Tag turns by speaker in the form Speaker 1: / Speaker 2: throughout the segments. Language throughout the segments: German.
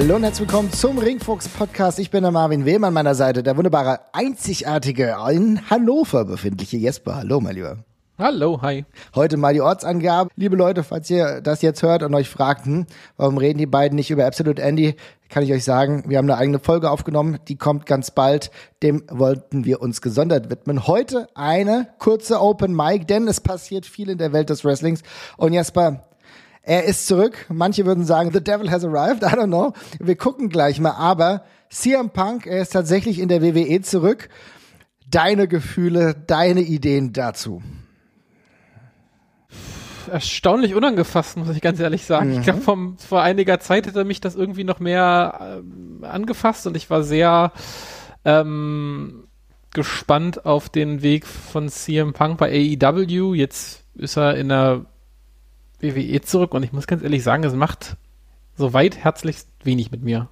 Speaker 1: Hallo und herzlich willkommen zum Ringfuchs Podcast. Ich bin der Marvin Wehm an meiner Seite, der wunderbare, einzigartige, in Hannover befindliche Jesper. Hallo, mein Lieber.
Speaker 2: Hallo, hi.
Speaker 1: Heute mal die Ortsangabe. Liebe Leute, falls ihr das jetzt hört und euch fragt, hm, warum reden die beiden nicht über Absolute Andy, kann ich euch sagen, wir haben eine eigene Folge aufgenommen, die kommt ganz bald. Dem wollten wir uns gesondert widmen. Heute eine kurze Open Mic, denn es passiert viel in der Welt des Wrestlings. Und Jesper, er ist zurück. Manche würden sagen, the devil has arrived. I don't know. Wir gucken gleich mal. Aber CM Punk, er ist tatsächlich in der WWE zurück. Deine Gefühle, deine Ideen dazu
Speaker 2: erstaunlich unangefasst, muss ich ganz ehrlich sagen. Mhm. Ich glaube, vor einiger Zeit hätte mich das irgendwie noch mehr äh, angefasst und ich war sehr ähm, gespannt auf den Weg von CM Punk bei AEW. Jetzt ist er in der WWE zurück und ich muss ganz ehrlich sagen, es macht soweit herzlichst wenig mit mir.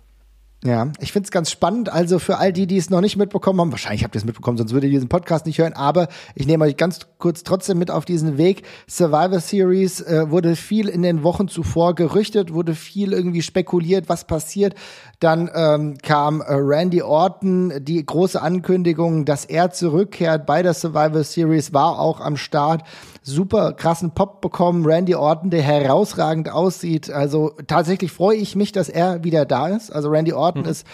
Speaker 1: Ja, ich find's ganz spannend. Also für all die, die es noch nicht mitbekommen haben, wahrscheinlich habt ihr es mitbekommen, sonst würdet ihr diesen Podcast nicht hören, aber ich nehme euch ganz kurz trotzdem mit auf diesen Weg. Survivor Series äh, wurde viel in den Wochen zuvor gerüchtet, wurde viel irgendwie spekuliert, was passiert. Dann ähm, kam äh, Randy Orton, die große Ankündigung, dass er zurückkehrt bei der Survivor Series, war auch am Start super krassen Pop bekommen. Randy Orton, der herausragend aussieht. Also tatsächlich freue ich mich, dass er wieder da ist. Also Randy Orton mhm. ist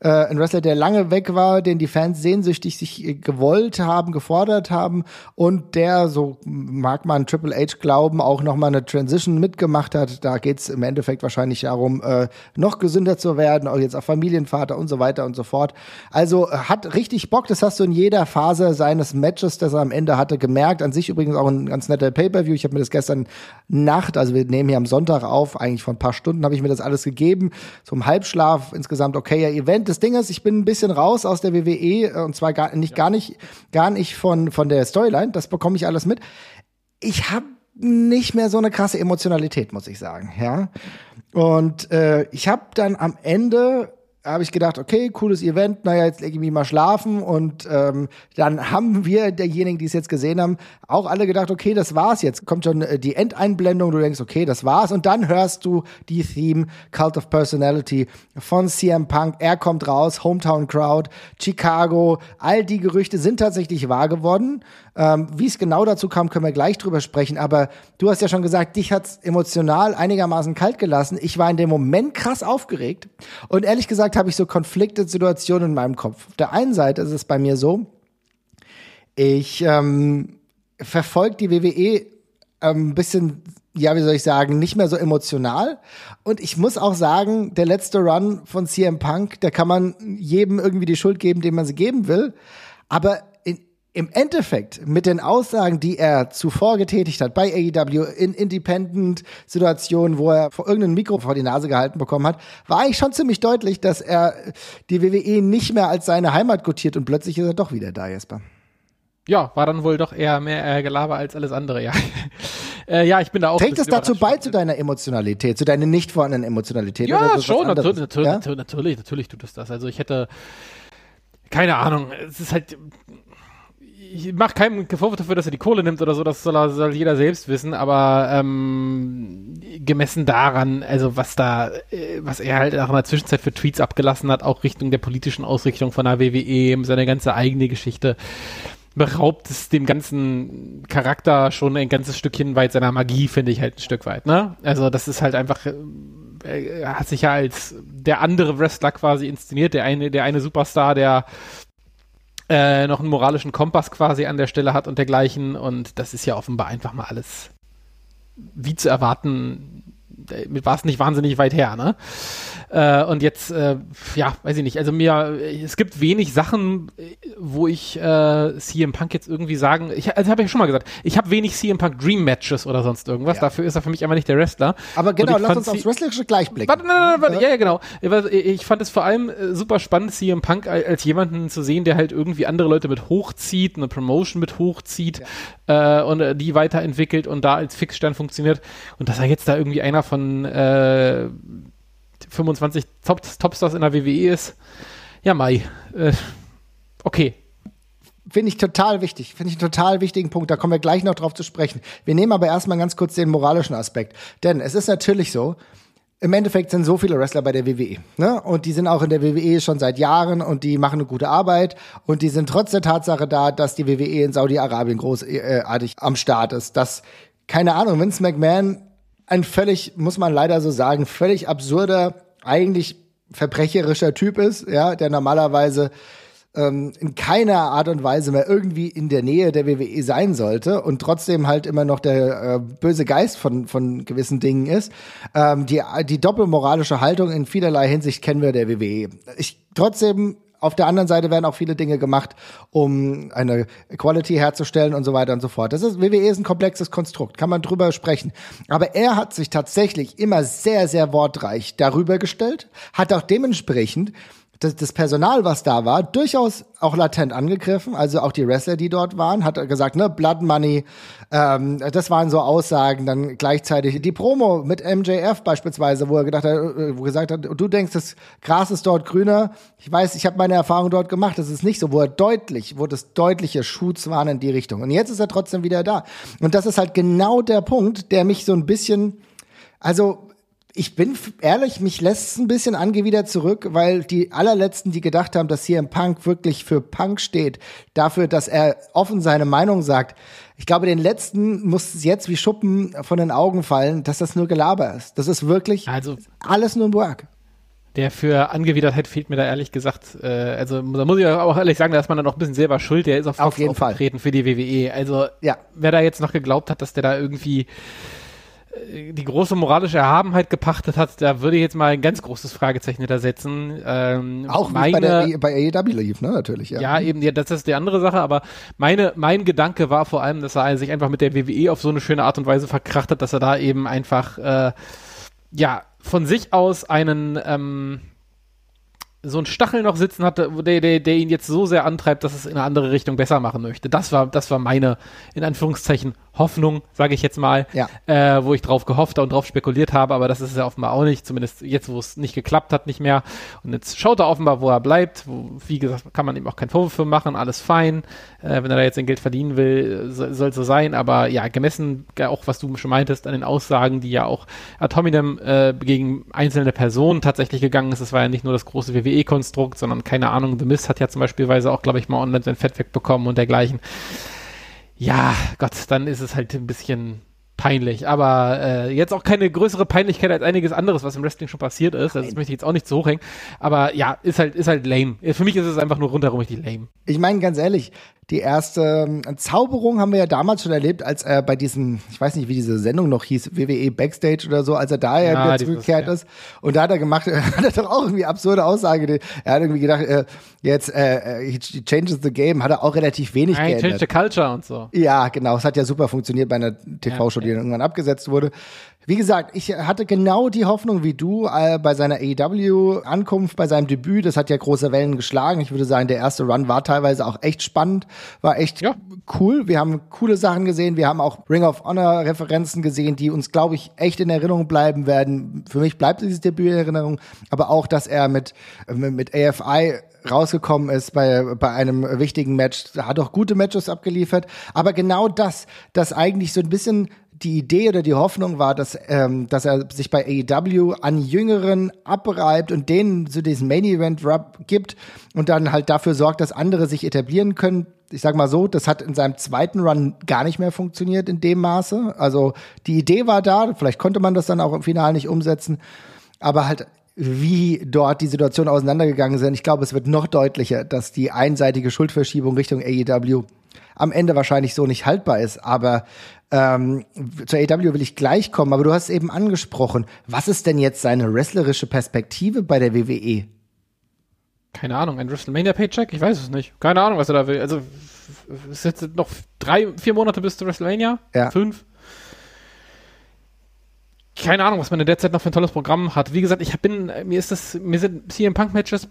Speaker 1: äh, ein Wrestler, der lange weg war, den die Fans sehnsüchtig sich äh, gewollt haben, gefordert haben und der, so mag man Triple H glauben, auch nochmal eine Transition mitgemacht hat. Da geht's im Endeffekt wahrscheinlich darum, äh, noch gesünder zu werden, auch jetzt auch Familienvater und so weiter und so fort. Also äh, hat richtig Bock, das hast du in jeder Phase seines Matches, das er am Ende hatte, gemerkt. An sich übrigens auch ein ganz netter Pay-Per-View. Ich habe mir das gestern Nacht, also wir nehmen hier am Sonntag auf, eigentlich vor ein paar Stunden habe ich mir das alles gegeben. Zum Halbschlaf insgesamt okayer Event das Ding ist, ich bin ein bisschen raus aus der WWE äh, und zwar gar nicht, gar nicht, gar nicht von, von der Storyline. Das bekomme ich alles mit. Ich habe nicht mehr so eine krasse Emotionalität, muss ich sagen, ja. Und äh, ich habe dann am Ende habe ich gedacht, okay, cooles Event, naja, jetzt lege ich mich mal schlafen und ähm, dann haben wir, derjenigen, die es jetzt gesehen haben, auch alle gedacht, okay, das war's jetzt. Kommt schon äh, die Endeinblendung, du denkst, okay, das war's und dann hörst du die Theme Cult of Personality von CM Punk. Er kommt raus, Hometown Crowd, Chicago, all die Gerüchte sind tatsächlich wahr geworden. Ähm, Wie es genau dazu kam, können wir gleich drüber sprechen. Aber du hast ja schon gesagt, dich hat's emotional einigermaßen kalt gelassen. Ich war in dem Moment krass aufgeregt. Und ehrlich gesagt habe ich so Konflikte-Situationen in meinem Kopf. Auf der einen Seite ist es bei mir so, ich ähm, verfolge die WWE ein ähm, bisschen ja, wie soll ich sagen, nicht mehr so emotional. Und ich muss auch sagen, der letzte Run von CM Punk, da kann man jedem irgendwie die Schuld geben, dem man sie geben will. Aber im Endeffekt mit den Aussagen, die er zuvor getätigt hat bei AEW in Independent-Situationen, wo er vor irgendeinem Mikro vor die Nase gehalten bekommen hat, war eigentlich schon ziemlich deutlich, dass er die WWE nicht mehr als seine Heimat gutiert und plötzlich ist er doch wieder da, Jesper.
Speaker 2: Ja, war dann wohl doch eher mehr äh, Gelaber als alles andere, ja. äh, ja, ich bin da auch.
Speaker 1: Trägt es dazu bei, zu deiner Emotionalität, zu deiner nicht vorhandenen Emotionalität?
Speaker 2: Ja, schon, natürlich, natürlich, ja? natürlich, natürlich tut es das. Also ich hätte, keine Ahnung, es ist halt, ich mache keinen Vorwurf dafür, dass er die Kohle nimmt oder so, das soll, soll jeder selbst wissen, aber ähm, gemessen daran, also was da, äh, was er halt auch in der Zwischenzeit für Tweets abgelassen hat, auch Richtung der politischen Ausrichtung von der WWE, seine ganze eigene Geschichte, beraubt es dem ganzen Charakter schon ein ganzes Stückchen weit seiner Magie, finde ich halt ein Stück weit, ne? Also das ist halt einfach, äh, er hat sich ja als der andere Wrestler quasi inszeniert, der eine, der eine Superstar, der äh, noch einen moralischen Kompass quasi an der Stelle hat und dergleichen. Und das ist ja offenbar einfach mal alles wie zu erwarten mit war es nicht wahnsinnig weit her, ne? Äh, und jetzt, äh, ja, weiß ich nicht. Also mir, es gibt wenig Sachen, wo ich äh, CM Punk jetzt irgendwie sagen, ich, also habe ich schon mal gesagt, ich habe wenig CM Punk Dream Matches oder sonst irgendwas. Ja. Dafür ist er für mich einfach nicht der Wrestler.
Speaker 1: Aber genau, lass uns aufs Wrestlerische gleich blicken.
Speaker 2: Warte, nein, nein, warte, ja, ja, genau. Ich fand es vor allem äh, super spannend, CM Punk als, jemanden zu sehen, der halt irgendwie andere Leute mit hochzieht, eine Promotion mit hochzieht ja. äh, und äh, die weiterentwickelt und da als Fixstern funktioniert. Und dass er jetzt da irgendwie einer von äh, 25 Top Topstars in der WWE ist. Ja, Mai. Äh, okay.
Speaker 1: Finde ich total wichtig. Finde ich einen total wichtigen Punkt. Da kommen wir gleich noch drauf zu sprechen. Wir nehmen aber erstmal ganz kurz den moralischen Aspekt. Denn es ist natürlich so, im Endeffekt sind so viele Wrestler bei der WWE. Ne? Und die sind auch in der WWE schon seit Jahren und die machen eine gute Arbeit. Und die sind trotz der Tatsache da, dass die WWE in Saudi-Arabien großartig am Start ist. Dass, keine Ahnung, Vince McMahon ein völlig, muss man leider so sagen, völlig absurder, eigentlich verbrecherischer Typ ist, ja, der normalerweise ähm, in keiner Art und Weise mehr irgendwie in der Nähe der WWE sein sollte und trotzdem halt immer noch der äh, böse Geist von, von gewissen Dingen ist. Ähm, die, die doppelmoralische Haltung in vielerlei Hinsicht kennen wir der WWE. Ich trotzdem auf der anderen Seite werden auch viele Dinge gemacht, um eine Quality herzustellen und so weiter und so fort. Das ist, WWE ist ein komplexes Konstrukt, kann man drüber sprechen. Aber er hat sich tatsächlich immer sehr, sehr wortreich darüber gestellt, hat auch dementsprechend das, das Personal, was da war, durchaus auch latent angegriffen. Also auch die Wrestler, die dort waren, hat gesagt, ne, Blood Money, ähm, das waren so Aussagen. Dann gleichzeitig die Promo mit MJF beispielsweise, wo er gedacht hat, äh, wo gesagt hat, du denkst, das Gras ist dort grüner. Ich weiß, ich habe meine Erfahrung dort gemacht. Das ist nicht so, wo er deutlich, wo das deutliche Shoots waren in die Richtung. Und jetzt ist er trotzdem wieder da. Und das ist halt genau der Punkt, der mich so ein bisschen, also ich bin ehrlich, mich lässt es ein bisschen angewidert zurück, weil die allerletzten, die gedacht haben, dass hier im Punk wirklich für Punk steht, dafür, dass er offen seine Meinung sagt. Ich glaube, den letzten muss es jetzt wie Schuppen von den Augen fallen, dass das nur Gelaber ist. Das ist wirklich also, alles nur ein Work.
Speaker 2: Der für Angewidertheit fehlt mir da ehrlich gesagt, äh, also da muss ich auch ehrlich sagen, da ist man dann auch ein bisschen selber schuld, der ist auf,
Speaker 1: auf jeden Fall
Speaker 2: für die WWE. Also ja. wer da jetzt noch geglaubt hat, dass der da irgendwie die große moralische Erhabenheit gepachtet hat, da würde ich jetzt mal ein ganz großes Fragezeichen hintersetzen.
Speaker 1: Ähm, Auch meine, bei, der, e, bei AEW lief, ne, natürlich.
Speaker 2: Ja, ja eben, ja, das ist die andere Sache, aber meine, mein Gedanke war vor allem, dass er sich einfach mit der WWE auf so eine schöne Art und Weise verkracht hat, dass er da eben einfach, äh, ja, von sich aus einen, ähm, so ein Stachel noch sitzen hatte, der, der, der ihn jetzt so sehr antreibt, dass es in eine andere Richtung besser machen möchte. Das war, das war meine, in Anführungszeichen, Hoffnung, sage ich jetzt mal, ja. äh, wo ich drauf gehofft und drauf spekuliert habe, aber das ist es ja offenbar auch nicht, zumindest jetzt, wo es nicht geklappt hat, nicht mehr. Und jetzt schaut er offenbar, wo er bleibt. Wo, wie gesagt, kann man ihm auch keinen Vorwurf für machen, alles fein. Äh, wenn er da jetzt sein Geld verdienen will, so, soll so sein. Aber ja, gemessen, auch was du schon meintest, an den Aussagen, die ja auch Atominem äh, gegen einzelne Personen tatsächlich gegangen ist. Es war ja nicht nur das große WWE-Konstrukt, sondern keine Ahnung, The Mist hat ja zum Beispiel auch, glaube ich, mal online sein Fett wegbekommen und dergleichen ja, Gott, dann ist es halt ein bisschen peinlich. Aber äh, jetzt auch keine größere Peinlichkeit als einiges anderes, was im Wrestling schon passiert ist. Also das möchte ich jetzt auch nicht so hochhängen. Aber ja, ist halt, ist halt lame. Für mich ist es einfach nur rundherum richtig lame.
Speaker 1: Ich meine, ganz ehrlich, die erste ähm, Zauberung haben wir ja damals schon erlebt, als er bei diesem, ich weiß nicht, wie diese Sendung noch hieß, WWE Backstage oder so, als er da ja, ja wieder zurückgekehrt ja. ist. Und da hat er gemacht, hat er doch auch irgendwie absurde Aussage. Er hat irgendwie gedacht, äh, jetzt äh, he changes the game, hat er auch relativ wenig
Speaker 2: Nein, geändert. Change the culture und so.
Speaker 1: Ja, genau. Es hat ja super funktioniert bei einer TV-Show, die dann irgendwann abgesetzt wurde. Wie gesagt, ich hatte genau die Hoffnung wie du äh, bei seiner AEW-Ankunft, bei seinem Debüt. Das hat ja große Wellen geschlagen. Ich würde sagen, der erste Run war teilweise auch echt spannend, war echt ja. cool. Wir haben coole Sachen gesehen. Wir haben auch Ring of Honor-Referenzen gesehen, die uns, glaube ich, echt in Erinnerung bleiben werden. Für mich bleibt dieses Debüt in Erinnerung, aber auch, dass er mit, mit AFI rausgekommen ist bei, bei einem wichtigen Match, hat auch gute Matches abgeliefert. Aber genau das, das eigentlich so ein bisschen die Idee oder die Hoffnung war, dass, ähm, dass er sich bei AEW an Jüngeren abreibt und denen so diesen Main Event Rub gibt und dann halt dafür sorgt, dass andere sich etablieren können. Ich sag mal so, das hat in seinem zweiten Run gar nicht mehr funktioniert in dem Maße. Also die Idee war da, vielleicht konnte man das dann auch im Finale nicht umsetzen, aber halt wie dort die Situationen auseinandergegangen sind. Ich glaube, es wird noch deutlicher, dass die einseitige Schuldverschiebung Richtung AEW am Ende wahrscheinlich so nicht haltbar ist. Aber ähm, zur AEW will ich gleich kommen, aber du hast eben angesprochen, was ist denn jetzt seine wrestlerische Perspektive bei der WWE?
Speaker 2: Keine Ahnung, ein WrestleMania-Paycheck? Ich weiß es nicht. Keine Ahnung, was er da will. Also, es sind jetzt noch drei, vier Monate bis zu WrestleMania?
Speaker 1: Ja.
Speaker 2: Fünf? Keine Ahnung, was man in der Zeit noch für ein tolles Programm hat. Wie gesagt, ich bin, mir ist das, mir sind CM Punk-Matches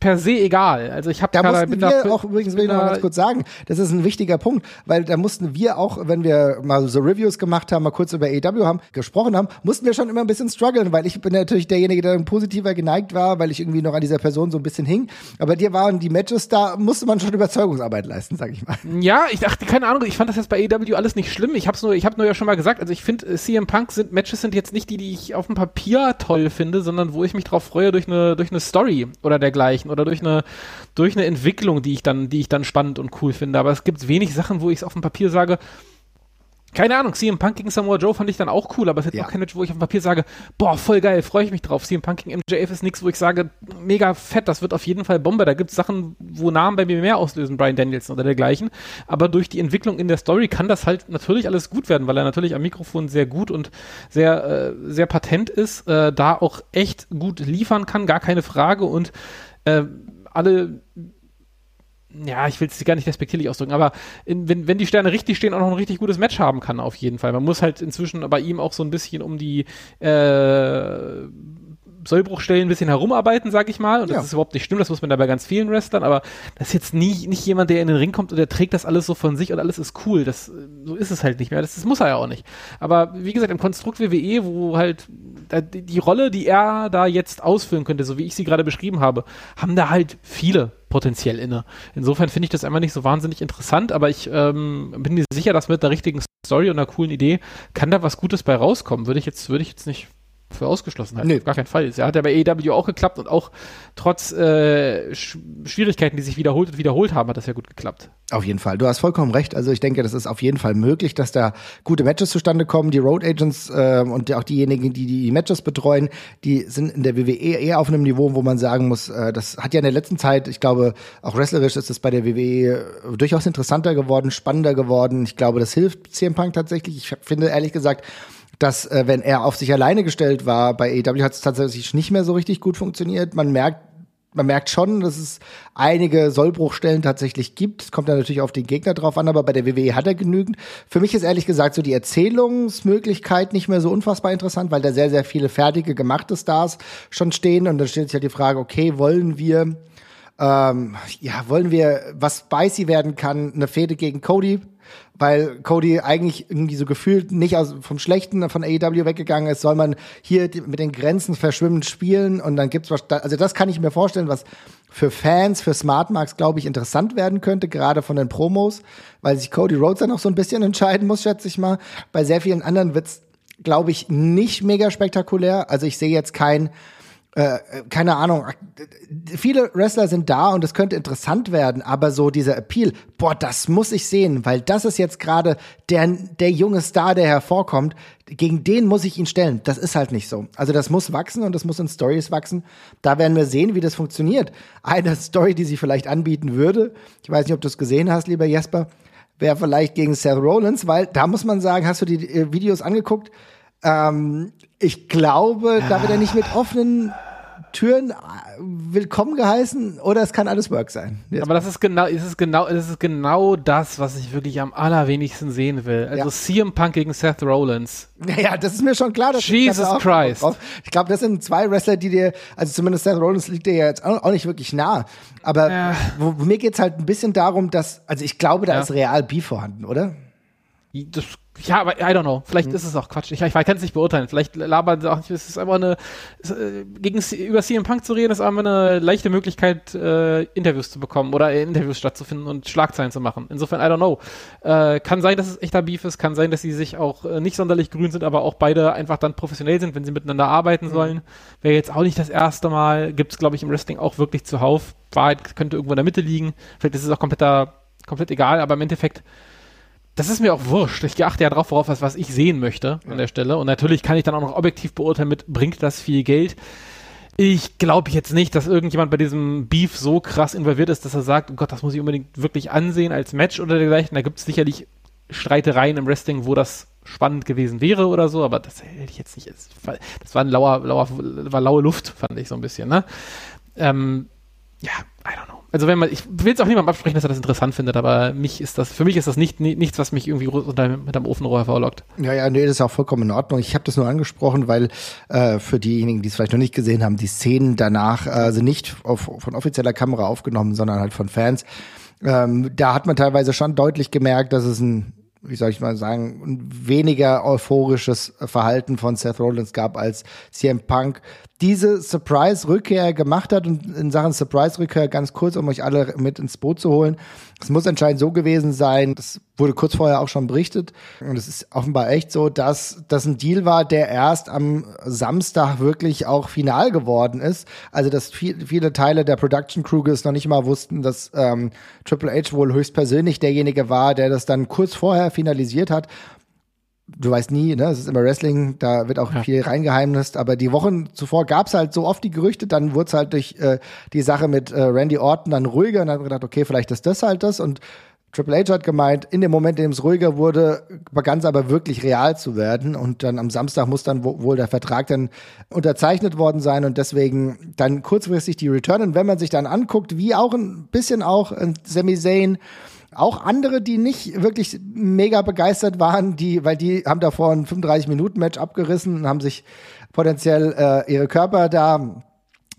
Speaker 2: per se egal. Also ich habe
Speaker 1: da mussten wir da, auch übrigens will ich noch ganz kurz sagen, das ist ein wichtiger Punkt, weil da mussten wir auch, wenn wir mal so Reviews gemacht haben, mal kurz über AEW haben gesprochen haben, mussten wir schon immer ein bisschen strugglen, weil ich bin natürlich derjenige, der positiver geneigt war, weil ich irgendwie noch an dieser Person so ein bisschen hing. Aber dir waren die Matches, da musste man schon Überzeugungsarbeit leisten, sag ich mal.
Speaker 2: Ja, ich dachte, keine Ahnung, ich fand das jetzt bei AEW alles nicht schlimm. Ich hab's nur, ich habe nur ja schon mal gesagt, also ich finde äh, CM Punk sind Matches sind jetzt nicht die, die ich auf dem Papier toll finde, sondern wo ich mich drauf freue durch eine durch eine Story oder dergleichen oder durch eine durch eine Entwicklung, die ich dann, die ich dann spannend und cool finde. Aber es gibt wenig Sachen, wo ich es auf dem Papier sage, keine Ahnung, CM Punk gegen Samoa Joe fand ich dann auch cool, aber es ist ja. auch kein Match, wo ich auf dem Papier sage, boah, voll geil, freue ich mich drauf. CM Punk gegen MJF ist nichts, wo ich sage, mega fett, das wird auf jeden Fall Bombe. Da gibt es Sachen, wo Namen bei mir mehr auslösen, Brian Danielson oder dergleichen. Aber durch die Entwicklung in der Story kann das halt natürlich alles gut werden, weil er natürlich am Mikrofon sehr gut und sehr, äh, sehr patent ist, äh, da auch echt gut liefern kann, gar keine Frage und äh, alle ja, ich will es gar nicht respektierlich ausdrücken, aber in, wenn, wenn die Sterne richtig stehen, auch noch ein richtig gutes Match haben kann, auf jeden Fall. Man muss halt inzwischen bei ihm auch so ein bisschen um die äh, Sollbruchstellen ein bisschen herumarbeiten, sag ich mal. Und das ja. ist überhaupt nicht schlimm, das muss man da bei ganz vielen Wrestlern, aber das ist jetzt nie, nicht jemand, der in den Ring kommt und der trägt das alles so von sich und alles ist cool. Das, so ist es halt nicht mehr. Das, das muss er ja auch nicht. Aber wie gesagt, im Konstrukt WWE, wo halt die, die Rolle, die er da jetzt ausfüllen könnte, so wie ich sie gerade beschrieben habe, haben da halt viele potenziell inne. Insofern finde ich das einfach nicht so wahnsinnig interessant, aber ich ähm, bin mir sicher, dass mit der richtigen Story und einer coolen Idee kann da was Gutes bei rauskommen. Würde ich jetzt, würde ich jetzt nicht für ausgeschlossen halten. Nee. Auf gar keinen Fall. Er hat ja bei AEW auch geklappt und auch trotz äh, Sch Schwierigkeiten, die sich wiederholt und wiederholt haben, hat das ja gut geklappt.
Speaker 1: Auf jeden Fall. Du hast vollkommen recht. Also ich denke, das ist auf jeden Fall möglich, dass da gute Matches zustande kommen. Die Road Agents äh, und auch diejenigen, die die Matches betreuen, die sind in der WWE eher auf einem Niveau, wo man sagen muss, äh, das hat ja in der letzten Zeit, ich glaube, auch wrestlerisch ist es bei der WWE durchaus interessanter geworden, spannender geworden. Ich glaube, das hilft CM Punk tatsächlich. Ich finde ehrlich gesagt, dass äh, wenn er auf sich alleine gestellt war, bei AEW hat es tatsächlich nicht mehr so richtig gut funktioniert. Man merkt, man merkt schon, dass es einige Sollbruchstellen tatsächlich gibt. Es kommt dann natürlich auf den Gegner drauf an, aber bei der WWE hat er genügend. Für mich ist ehrlich gesagt so die Erzählungsmöglichkeit nicht mehr so unfassbar interessant, weil da sehr, sehr viele fertige, gemachte Stars schon stehen. Und dann stellt sich ja halt die Frage, okay, wollen wir, ähm, ja, wollen wir, was spicy werden kann, eine Fehde gegen Cody weil Cody eigentlich irgendwie so gefühlt nicht aus, vom Schlechten von AEW weggegangen ist, soll man hier mit den Grenzen verschwimmend spielen und dann gibt's was, also das kann ich mir vorstellen, was für Fans, für Smartmarks, glaube ich, interessant werden könnte, gerade von den Promos, weil sich Cody Rhodes dann noch so ein bisschen entscheiden muss, schätze ich mal. Bei sehr vielen anderen wird's, glaube ich, nicht mega spektakulär. Also ich sehe jetzt kein, äh, keine Ahnung, viele Wrestler sind da und es könnte interessant werden, aber so dieser Appeal, boah, das muss ich sehen, weil das ist jetzt gerade der, der junge Star, der hervorkommt, gegen den muss ich ihn stellen. Das ist halt nicht so. Also das muss wachsen und das muss in Stories wachsen. Da werden wir sehen, wie das funktioniert. Eine Story, die sie vielleicht anbieten würde, ich weiß nicht, ob du es gesehen hast, lieber Jesper, wäre vielleicht gegen Seth Rollins, weil da muss man sagen, hast du die äh, Videos angeguckt? Ähm, ich glaube, da wird er nicht mit offenen Türen äh, willkommen geheißen oder es kann alles Work sein.
Speaker 2: Jetzt Aber das ist genau, es ist genau, es ist genau das, was ich wirklich am allerwenigsten sehen will. Also ja. CM Punk gegen Seth Rollins.
Speaker 1: Naja, das ist mir schon klar. Dass
Speaker 2: Jesus ich Christ.
Speaker 1: Ich glaube, das sind zwei Wrestler, die dir, also zumindest Seth Rollins liegt dir ja jetzt auch nicht wirklich nah. Aber ja. wo, mir geht's halt ein bisschen darum, dass, also ich glaube, da ja. ist real Beef vorhanden, oder?
Speaker 2: Das ja, aber I don't know. Vielleicht mhm. ist es auch Quatsch. Ich, ich kann es nicht beurteilen. Vielleicht labert auch nicht. Es ist einfach eine. Es, äh, gegen über CM Punk zu reden, ist einfach eine leichte Möglichkeit, äh, Interviews zu bekommen oder äh, Interviews stattzufinden und Schlagzeilen zu machen. Insofern, I don't know. Äh, kann sein, dass es echter Beef ist. Kann sein, dass sie sich auch äh, nicht sonderlich grün sind, aber auch beide einfach dann professionell sind, wenn sie miteinander arbeiten mhm. sollen. Wäre jetzt auch nicht das erste Mal. Gibt es, glaube ich, im Wrestling auch wirklich zuhauf. Wahrheit könnte irgendwo in der Mitte liegen. Vielleicht ist es auch kompletter, komplett egal, aber im Endeffekt das ist mir auch wurscht. Ich achte ja drauf, worauf was, was ich sehen möchte ja. an der Stelle. Und natürlich kann ich dann auch noch objektiv beurteilen mit, bringt das viel Geld? Ich glaube jetzt nicht, dass irgendjemand bei diesem Beef so krass involviert ist, dass er sagt, oh Gott, das muss ich unbedingt wirklich ansehen als Match oder dergleichen. Da gibt es sicherlich Streitereien im Wrestling, wo das spannend gewesen wäre oder so, aber das hätte ich jetzt nicht. Das war ein lauer, lauer, war laue Luft, fand ich so ein bisschen, ne? Ähm, ja, I don't know. Also wenn man, ich will es auch niemandem absprechen, dass er das interessant findet, aber mich ist das, für mich ist das nicht, nichts, was mich irgendwie unter, mit einem Ofenrohr verlockt.
Speaker 1: Ja, ja, nee, das ist auch vollkommen in Ordnung. Ich habe das nur angesprochen, weil äh, für diejenigen, die es vielleicht noch nicht gesehen haben, die Szenen danach äh, sind nicht auf, von offizieller Kamera aufgenommen, sondern halt von Fans. Ähm, da hat man teilweise schon deutlich gemerkt, dass es ein wie soll ich mal sagen, ein weniger euphorisches Verhalten von Seth Rollins gab als CM Punk diese Surprise-Rückkehr gemacht hat und in Sachen Surprise-Rückkehr ganz kurz, um euch alle mit ins Boot zu holen. Es muss anscheinend so gewesen sein, das wurde kurz vorher auch schon berichtet und es ist offenbar echt so, dass das ein Deal war, der erst am Samstag wirklich auch final geworden ist. Also dass viel, viele Teile der Production Crew es noch nicht mal wussten, dass ähm, Triple H wohl höchstpersönlich derjenige war, der das dann kurz vorher finalisiert hat du weißt nie, ne, es ist immer Wrestling, da wird auch ja. viel reingeheimnist, aber die Wochen zuvor gab's halt so oft die Gerüchte, dann wurde es halt durch äh, die Sache mit äh, Randy Orton dann ruhiger und dann hat man gedacht, okay, vielleicht ist das halt das und Triple H hat gemeint, in dem Moment, in dem es ruhiger wurde, begann es aber wirklich real zu werden. Und dann am Samstag muss dann wohl der Vertrag dann unterzeichnet worden sein und deswegen dann kurzfristig die Return. Und wenn man sich dann anguckt, wie auch ein bisschen auch ein Sami Zayn auch andere, die nicht wirklich mega begeistert waren, die, weil die haben davor ein 35-Minuten-Match abgerissen und haben sich potenziell äh, ihre Körper da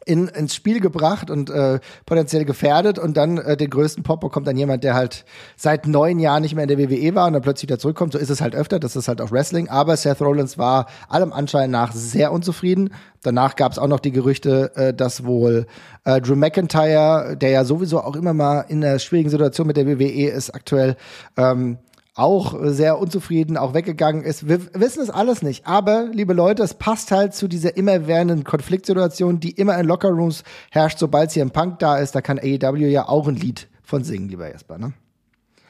Speaker 1: in, ins Spiel gebracht und äh, potenziell gefährdet und dann äh, den größten Pop bekommt dann jemand, der halt seit neun Jahren nicht mehr in der WWE war und dann plötzlich wieder zurückkommt. So ist es halt öfter, das ist halt auch Wrestling. Aber Seth Rollins war allem Anschein nach sehr unzufrieden. Danach gab es auch noch die Gerüchte, äh, dass wohl äh, Drew McIntyre, der ja sowieso auch immer mal in einer schwierigen Situation mit der WWE ist aktuell, ähm, auch sehr unzufrieden, auch weggegangen ist. Wir wissen es alles nicht. Aber, liebe Leute, es passt halt zu dieser immerwährenden Konfliktsituation, die immer in Lockerrooms herrscht, sobald hier ein Punk da ist. Da kann AEW ja auch ein Lied von singen, lieber Jesper, ne?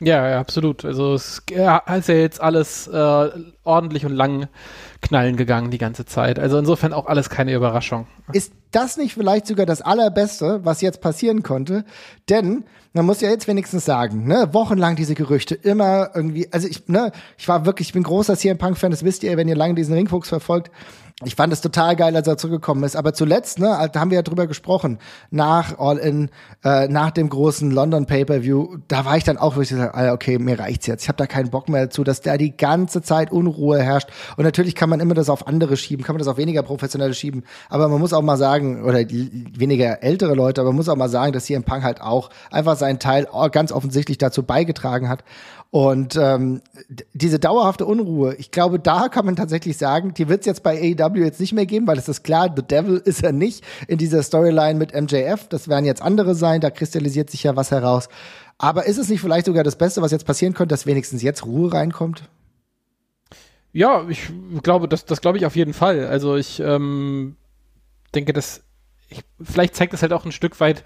Speaker 2: Ja, ja, absolut. Also es ja, ist ja jetzt alles äh, ordentlich und lang knallen gegangen die ganze Zeit. Also insofern auch alles keine Überraschung.
Speaker 1: Ist das nicht vielleicht sogar das Allerbeste, was jetzt passieren konnte? Denn man muss ja jetzt wenigstens sagen, ne, wochenlang diese Gerüchte immer irgendwie, also ich, ne, ich war wirklich, ich bin großer CM Punk Fan, das wisst ihr, wenn ihr lange diesen Ringfuchs verfolgt ich fand es total geil, als er zurückgekommen ist. Aber zuletzt, ne, da haben wir ja drüber gesprochen, nach All In, äh, nach dem großen London Pay-Per-View, da war ich dann auch, wo ich gesagt ah, okay, mir reicht's jetzt. Ich habe da keinen Bock mehr dazu, dass da die ganze Zeit Unruhe herrscht. Und natürlich kann man immer das auf andere schieben, kann man das auf weniger professionelle schieben. Aber man muss auch mal sagen, oder weniger ältere Leute, aber man muss auch mal sagen, dass im Punk halt auch einfach seinen Teil ganz offensichtlich dazu beigetragen hat. Und ähm, diese dauerhafte Unruhe, ich glaube, da kann man tatsächlich sagen, die wird es jetzt bei AEW jetzt nicht mehr geben, weil es ist klar, The Devil ist er nicht in dieser Storyline mit MJF. Das werden jetzt andere sein, da kristallisiert sich ja was heraus. Aber ist es nicht vielleicht sogar das Beste, was jetzt passieren könnte, dass wenigstens jetzt Ruhe reinkommt?
Speaker 2: Ja, ich glaube, das, das glaube ich auf jeden Fall. Also ich ähm, denke, dass ich, vielleicht zeigt es halt auch ein Stück weit,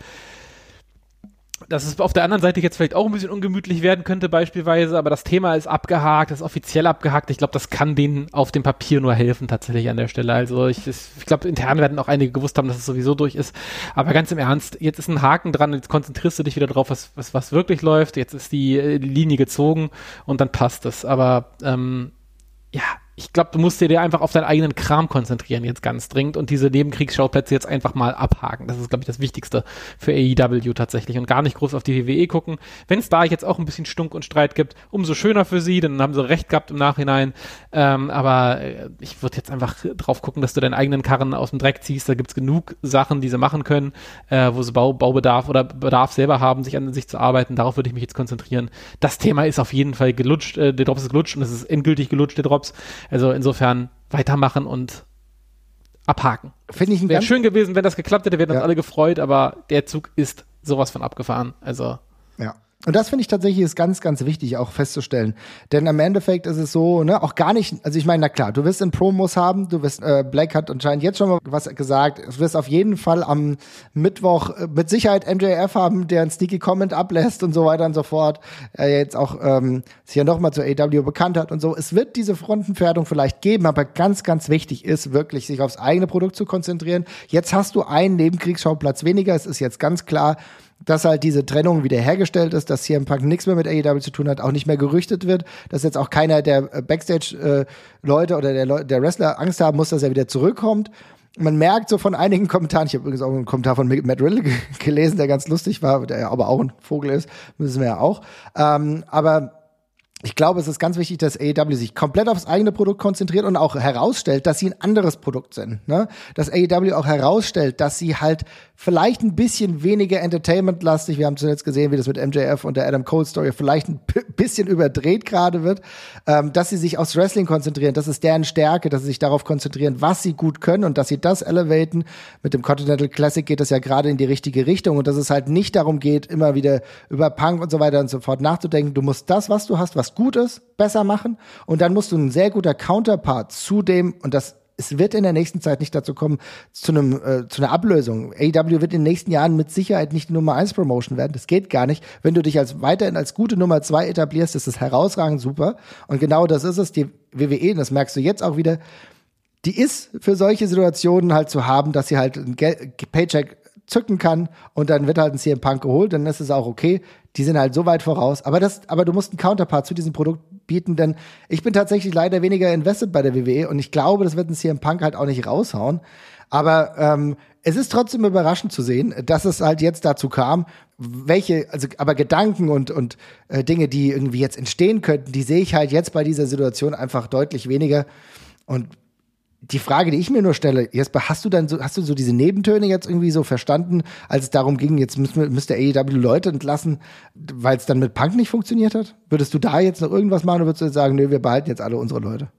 Speaker 2: dass es auf der anderen Seite jetzt vielleicht auch ein bisschen ungemütlich werden könnte beispielsweise, aber das Thema ist abgehakt, ist offiziell abgehakt. Ich glaube, das kann denen auf dem Papier nur helfen tatsächlich an der Stelle. Also ich, ich glaube, intern werden auch einige gewusst haben, dass es sowieso durch ist. Aber ganz im Ernst, jetzt ist ein Haken dran, jetzt konzentrierst du dich wieder drauf, was, was, was wirklich läuft. Jetzt ist die Linie gezogen und dann passt es. Aber ähm, ja, ich glaube, du musst dir einfach auf deinen eigenen Kram konzentrieren jetzt ganz dringend und diese Nebenkriegsschauplätze jetzt einfach mal abhaken. Das ist, glaube ich, das Wichtigste für AEW tatsächlich und gar nicht groß auf die WWE gucken. Wenn es da jetzt auch ein bisschen Stunk und Streit gibt, umso schöner für sie, dann haben sie recht gehabt im Nachhinein. Ähm, aber äh, ich würde jetzt einfach drauf gucken, dass du deinen eigenen Karren aus dem Dreck ziehst. Da gibt's genug Sachen, die sie machen können, äh, wo sie Bau, Baubedarf oder Bedarf selber haben, sich an sich zu arbeiten. Darauf würde ich mich jetzt konzentrieren. Das Thema ist auf jeden Fall gelutscht. Äh, der Drops ist gelutscht und es ist endgültig gelutscht, der Drops. Also insofern weitermachen und abhaken.
Speaker 1: Finde ich
Speaker 2: Wäre schön gewesen, wenn das geklappt hätte, wir hätten ja. uns alle gefreut, aber der Zug ist sowas von abgefahren. Also.
Speaker 1: Und das finde ich tatsächlich ist ganz, ganz wichtig auch festzustellen. Denn im Endeffekt ist es so, ne, auch gar nicht, also ich meine, na klar, du wirst in Promos haben, du wirst, äh, Black hat anscheinend jetzt schon mal was gesagt, du wirst auf jeden Fall am Mittwoch äh, mit Sicherheit MJF haben, der einen sneaky Comment ablässt und so weiter und so fort, er jetzt auch ähm, sich ja nochmal zur AW bekannt hat und so. Es wird diese Frontenpferdung vielleicht geben, aber ganz, ganz wichtig ist wirklich, sich aufs eigene Produkt zu konzentrieren. Jetzt hast du einen Nebenkriegsschauplatz weniger, es ist jetzt ganz klar, dass halt diese Trennung wiederhergestellt ist, dass CM Punk nichts mehr mit AEW zu tun hat, auch nicht mehr gerüchtet wird, dass jetzt auch keiner der äh, Backstage-Leute äh, oder der, Le der Wrestler Angst haben muss, dass er wieder zurückkommt. man merkt so von einigen Kommentaren, ich habe übrigens auch einen Kommentar von Matt Riddle gelesen, der ganz lustig war, der ja aber auch ein Vogel ist, müssen wir ja auch. Ähm, aber ich glaube, es ist ganz wichtig, dass AEW sich komplett aufs eigene Produkt konzentriert und auch herausstellt, dass sie ein anderes Produkt sind. Ne? Dass AEW auch herausstellt, dass sie halt vielleicht ein bisschen weniger Entertainment-lastig, wir haben zuletzt gesehen, wie das mit MJF und der Adam Cole Story vielleicht ein bisschen überdreht gerade wird, ähm, dass sie sich aufs Wrestling konzentrieren, das ist deren Stärke, dass sie sich darauf konzentrieren, was sie gut können und dass sie das elevaten. Mit dem Continental Classic geht das ja gerade in die richtige Richtung und dass es halt nicht darum geht, immer wieder über Punk und so weiter und so fort nachzudenken. Du musst das, was du hast, was gut ist, besser machen. Und dann musst du ein sehr guter Counterpart zu dem, und das es wird in der nächsten Zeit nicht dazu kommen, zu einem äh, zu einer Ablösung. AEW wird in den nächsten Jahren mit Sicherheit nicht die Nummer 1 Promotion werden. Das geht gar nicht. Wenn du dich als weiterhin als gute Nummer 2 etablierst, ist das herausragend super. Und genau das ist es. Die WWE, das merkst du jetzt auch wieder, die ist für solche Situationen halt zu haben, dass sie halt ein Paycheck zücken kann und dann wird halt ein CM Punk geholt, dann ist es auch okay. Die sind halt so weit voraus. Aber das, aber du musst einen Counterpart zu diesem Produkt bieten, denn ich bin tatsächlich leider weniger invested bei der WWE und ich glaube, das wird ein CM Punk halt auch nicht raushauen. Aber ähm, es ist trotzdem überraschend zu sehen, dass es halt jetzt dazu kam. Welche, also aber Gedanken und und äh, Dinge, die irgendwie jetzt entstehen könnten, die sehe ich halt jetzt bei dieser Situation einfach deutlich weniger. Und die Frage, die ich mir nur stelle, Jesper, hast du dann so, hast du so diese Nebentöne jetzt irgendwie so verstanden, als es darum ging, jetzt müssen, müsste AEW Leute entlassen, weil es dann mit Punk nicht funktioniert hat? Würdest du da jetzt noch irgendwas machen oder würdest du sagen, nö, wir behalten jetzt alle unsere Leute?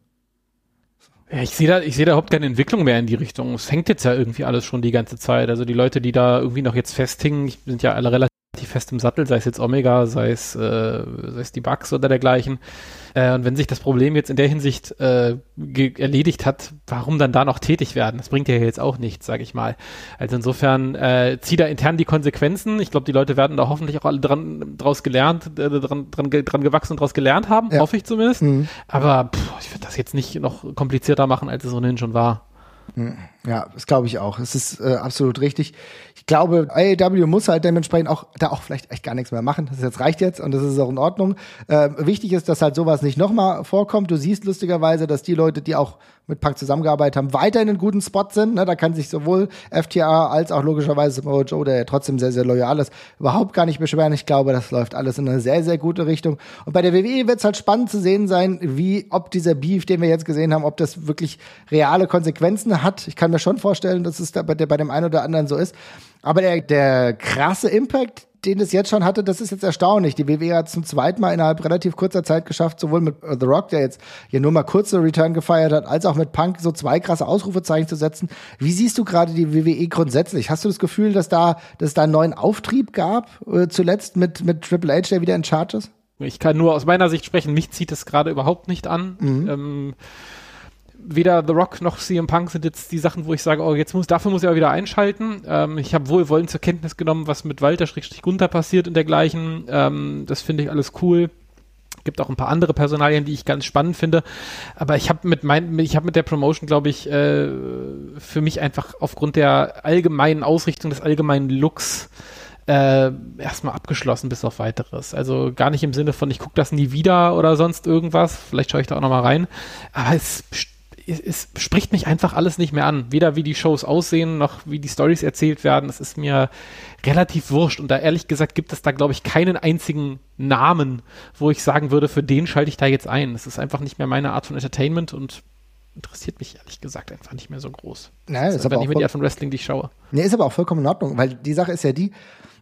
Speaker 2: Ja, ich sehe da, ich sehe da überhaupt keine Entwicklung mehr in die Richtung. Es hängt jetzt ja irgendwie alles schon die ganze Zeit. Also die Leute, die da irgendwie noch jetzt festhingen, sind ja alle relativ fest im Sattel, sei es jetzt Omega, sei es, äh, sei es die Bugs oder dergleichen. Äh, und wenn sich das Problem jetzt in der Hinsicht äh, erledigt hat, warum dann da noch tätig werden? Das bringt ja jetzt auch nichts, sage ich mal. Also insofern äh, zieh da intern die Konsequenzen. Ich glaube, die Leute werden da hoffentlich auch alle dran draus gelernt, äh, dran, dran, dran gewachsen und draus gelernt haben, ja. hoffe ich zumindest. Mhm. Aber pff, ich würde das jetzt nicht noch komplizierter machen, als es ohnehin schon war.
Speaker 1: Mhm. Ja, das glaube ich auch. Es ist äh, absolut richtig. Ich glaube, AEW muss halt dementsprechend auch da auch vielleicht echt gar nichts mehr machen. Das jetzt reicht jetzt und das ist auch in Ordnung. Äh, wichtig ist, dass halt sowas nicht nochmal vorkommt. Du siehst lustigerweise, dass die Leute, die auch mit Punk zusammengearbeitet haben, weiter in einem guten Spot sind. Ne? Da kann sich sowohl FTA als auch logischerweise Samoa Joe, der ja trotzdem sehr, sehr loyal ist, überhaupt gar nicht beschweren. Ich glaube, das läuft alles in eine sehr, sehr gute Richtung. Und bei der WWE wird es halt spannend zu sehen sein, wie, ob dieser Beef, den wir jetzt gesehen haben, ob das wirklich reale Konsequenzen hat. Ich kann mir schon vorstellen, dass es da bei, der, bei dem einen oder anderen so ist. Aber der, der krasse Impact, den es jetzt schon hatte, das ist jetzt erstaunlich. Die WWE hat zum zweiten Mal innerhalb relativ kurzer Zeit geschafft, sowohl mit äh, The Rock, der jetzt hier nur mal kurze Return gefeiert hat, als auch mit Punk so zwei krasse Ausrufezeichen zu setzen. Wie siehst du gerade die WWE grundsätzlich? Hast du das Gefühl, dass da, dass da einen neuen Auftrieb gab, äh, zuletzt mit, mit Triple H, der wieder in Charge ist?
Speaker 2: Ich kann nur aus meiner Sicht sprechen, mich zieht es gerade überhaupt nicht an. Mhm. Ähm, weder The Rock noch CM Punk sind jetzt die Sachen, wo ich sage, oh, jetzt muss, dafür muss ich aber wieder einschalten. Ähm, ich habe wohlwollend zur Kenntnis genommen, was mit Walter Schrägstrich Gunther passiert und dergleichen. Ähm, das finde ich alles cool. Gibt auch ein paar andere Personalien, die ich ganz spannend finde. Aber ich habe mit mein, mit der Promotion, glaube ich, äh, für mich einfach aufgrund der allgemeinen Ausrichtung des allgemeinen Looks äh, erstmal abgeschlossen bis auf weiteres. Also gar nicht im Sinne von, ich gucke das nie wieder oder sonst irgendwas. Vielleicht schaue ich da auch nochmal rein. Aber es es spricht mich einfach alles nicht mehr an. Weder wie die Shows aussehen, noch wie die Stories erzählt werden. Es ist mir relativ wurscht. Und da ehrlich gesagt gibt es da, glaube ich, keinen einzigen Namen, wo ich sagen würde, für den schalte ich da jetzt ein. Es ist einfach nicht mehr meine Art von Entertainment und interessiert mich ehrlich gesagt einfach nicht mehr so groß.
Speaker 1: Nein, das ist, ist aber
Speaker 2: nicht mehr die Art von Wrestling, die ich schaue.
Speaker 1: Nee, ist aber auch vollkommen in Ordnung, weil die Sache ist ja die,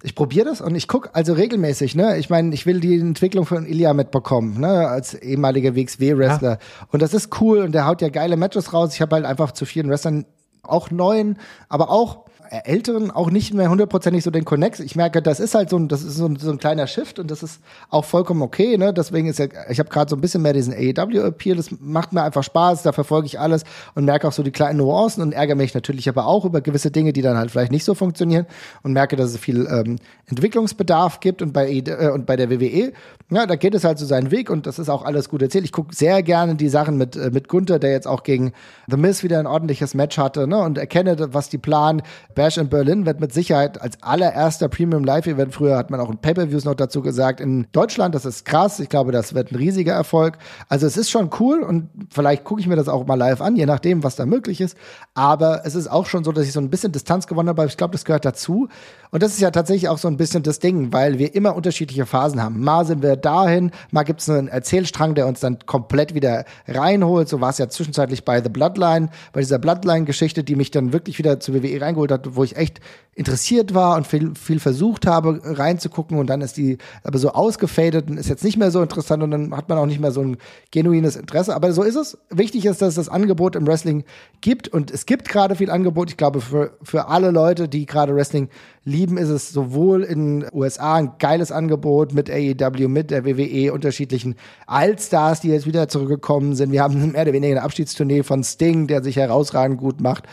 Speaker 1: ich probiere das und ich gucke also regelmäßig, ne? Ich meine, ich will die Entwicklung von Ilya mitbekommen, ne? Als ehemaliger WXW-Wrestler. Ja. Und das ist cool und der haut ja geile Matches raus. Ich habe halt einfach zu vielen Wrestlern auch neuen, aber auch Älteren auch nicht mehr hundertprozentig so den Connect. Ich merke, das ist halt so ein, das ist so ein, so ein kleiner Shift und das ist auch vollkommen okay. Ne? Deswegen ist ja, ich habe gerade so ein bisschen mehr diesen AEW-Appeal. Das macht mir einfach Spaß. Da verfolge ich alles und merke auch so die kleinen Nuancen und ärgere mich natürlich aber auch über gewisse Dinge, die dann halt vielleicht nicht so funktionieren und merke, dass es viel ähm, Entwicklungsbedarf gibt und bei äh, und bei der WWE, ja, da geht es halt so seinen Weg und das ist auch alles gut erzählt. Ich gucke sehr gerne die Sachen mit äh, mit Gunther, der jetzt auch gegen The Miz wieder ein ordentliches Match hatte. Ne, und erkenne, was die planen. Bash in Berlin wird mit Sicherheit als allererster Premium Live-Event, früher hat man auch in Pay-Per-Views noch dazu gesagt, in Deutschland, das ist krass. Ich glaube, das wird ein riesiger Erfolg. Also es ist schon cool und vielleicht gucke ich mir das auch mal live an, je nachdem, was da möglich ist. Aber es ist auch schon so, dass ich so ein bisschen Distanz gewonnen habe. Ich glaube, das gehört dazu. Und das ist ja tatsächlich auch so ein bisschen das Ding, weil wir immer unterschiedliche Phasen haben. Mal sind wir dahin, mal gibt es einen Erzählstrang, der uns dann komplett wieder reinholt. So war es ja zwischenzeitlich bei The Bloodline, bei dieser Bloodline-Geschichte, die mich dann wirklich wieder zu WWE reingeholt hat, wo ich echt interessiert war und viel, viel versucht habe reinzugucken und dann ist die aber so ausgefadet und ist jetzt nicht mehr so interessant und dann hat man auch nicht mehr so ein genuines Interesse. Aber so ist es. Wichtig ist, dass es das Angebot im Wrestling gibt und es gibt gerade viel Angebot. Ich glaube, für, für alle Leute, die gerade Wrestling lieben, ist es sowohl in USA ein geiles Angebot mit AEW, mit der WWE, unterschiedlichen Allstars, die jetzt wieder zurückgekommen sind. Wir haben mehr oder weniger eine Abschiedstournee von Sting, der sich herausragend gut macht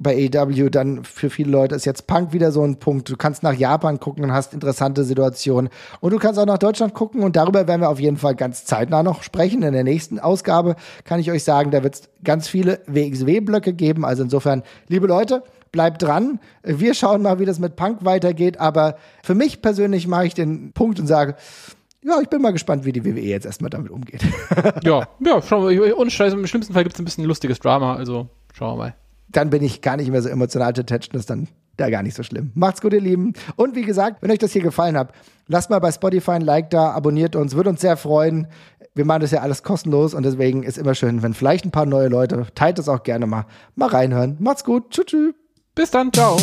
Speaker 1: bei AEW dann für viele Leute ist jetzt Punk wieder so ein Punkt. Du kannst nach Japan gucken und hast interessante Situationen. Und du kannst auch nach Deutschland gucken und darüber werden wir auf jeden Fall ganz zeitnah noch sprechen. In der nächsten Ausgabe kann ich euch sagen, da wird es ganz viele WXW-Blöcke geben. Also insofern, liebe Leute, bleibt dran. Wir schauen mal, wie das mit Punk weitergeht. Aber für mich persönlich mache ich den Punkt und sage, ja, ich bin mal gespannt, wie die WWE jetzt erstmal damit umgeht.
Speaker 2: ja, ja, schauen wir. Und im schlimmsten Fall gibt es ein bisschen lustiges Drama. Also schauen wir mal
Speaker 1: dann bin ich gar nicht mehr so emotional attached. Das ist dann da gar nicht so schlimm. Macht's gut, ihr Lieben. Und wie gesagt, wenn euch das hier gefallen hat, lasst mal bei Spotify ein Like da, abonniert uns, würde uns sehr freuen. Wir machen das ja alles kostenlos und deswegen ist immer schön, wenn vielleicht ein paar neue Leute, teilt das auch gerne mal, mal reinhören. Macht's gut. Tschüss.
Speaker 2: Bis dann. Ciao.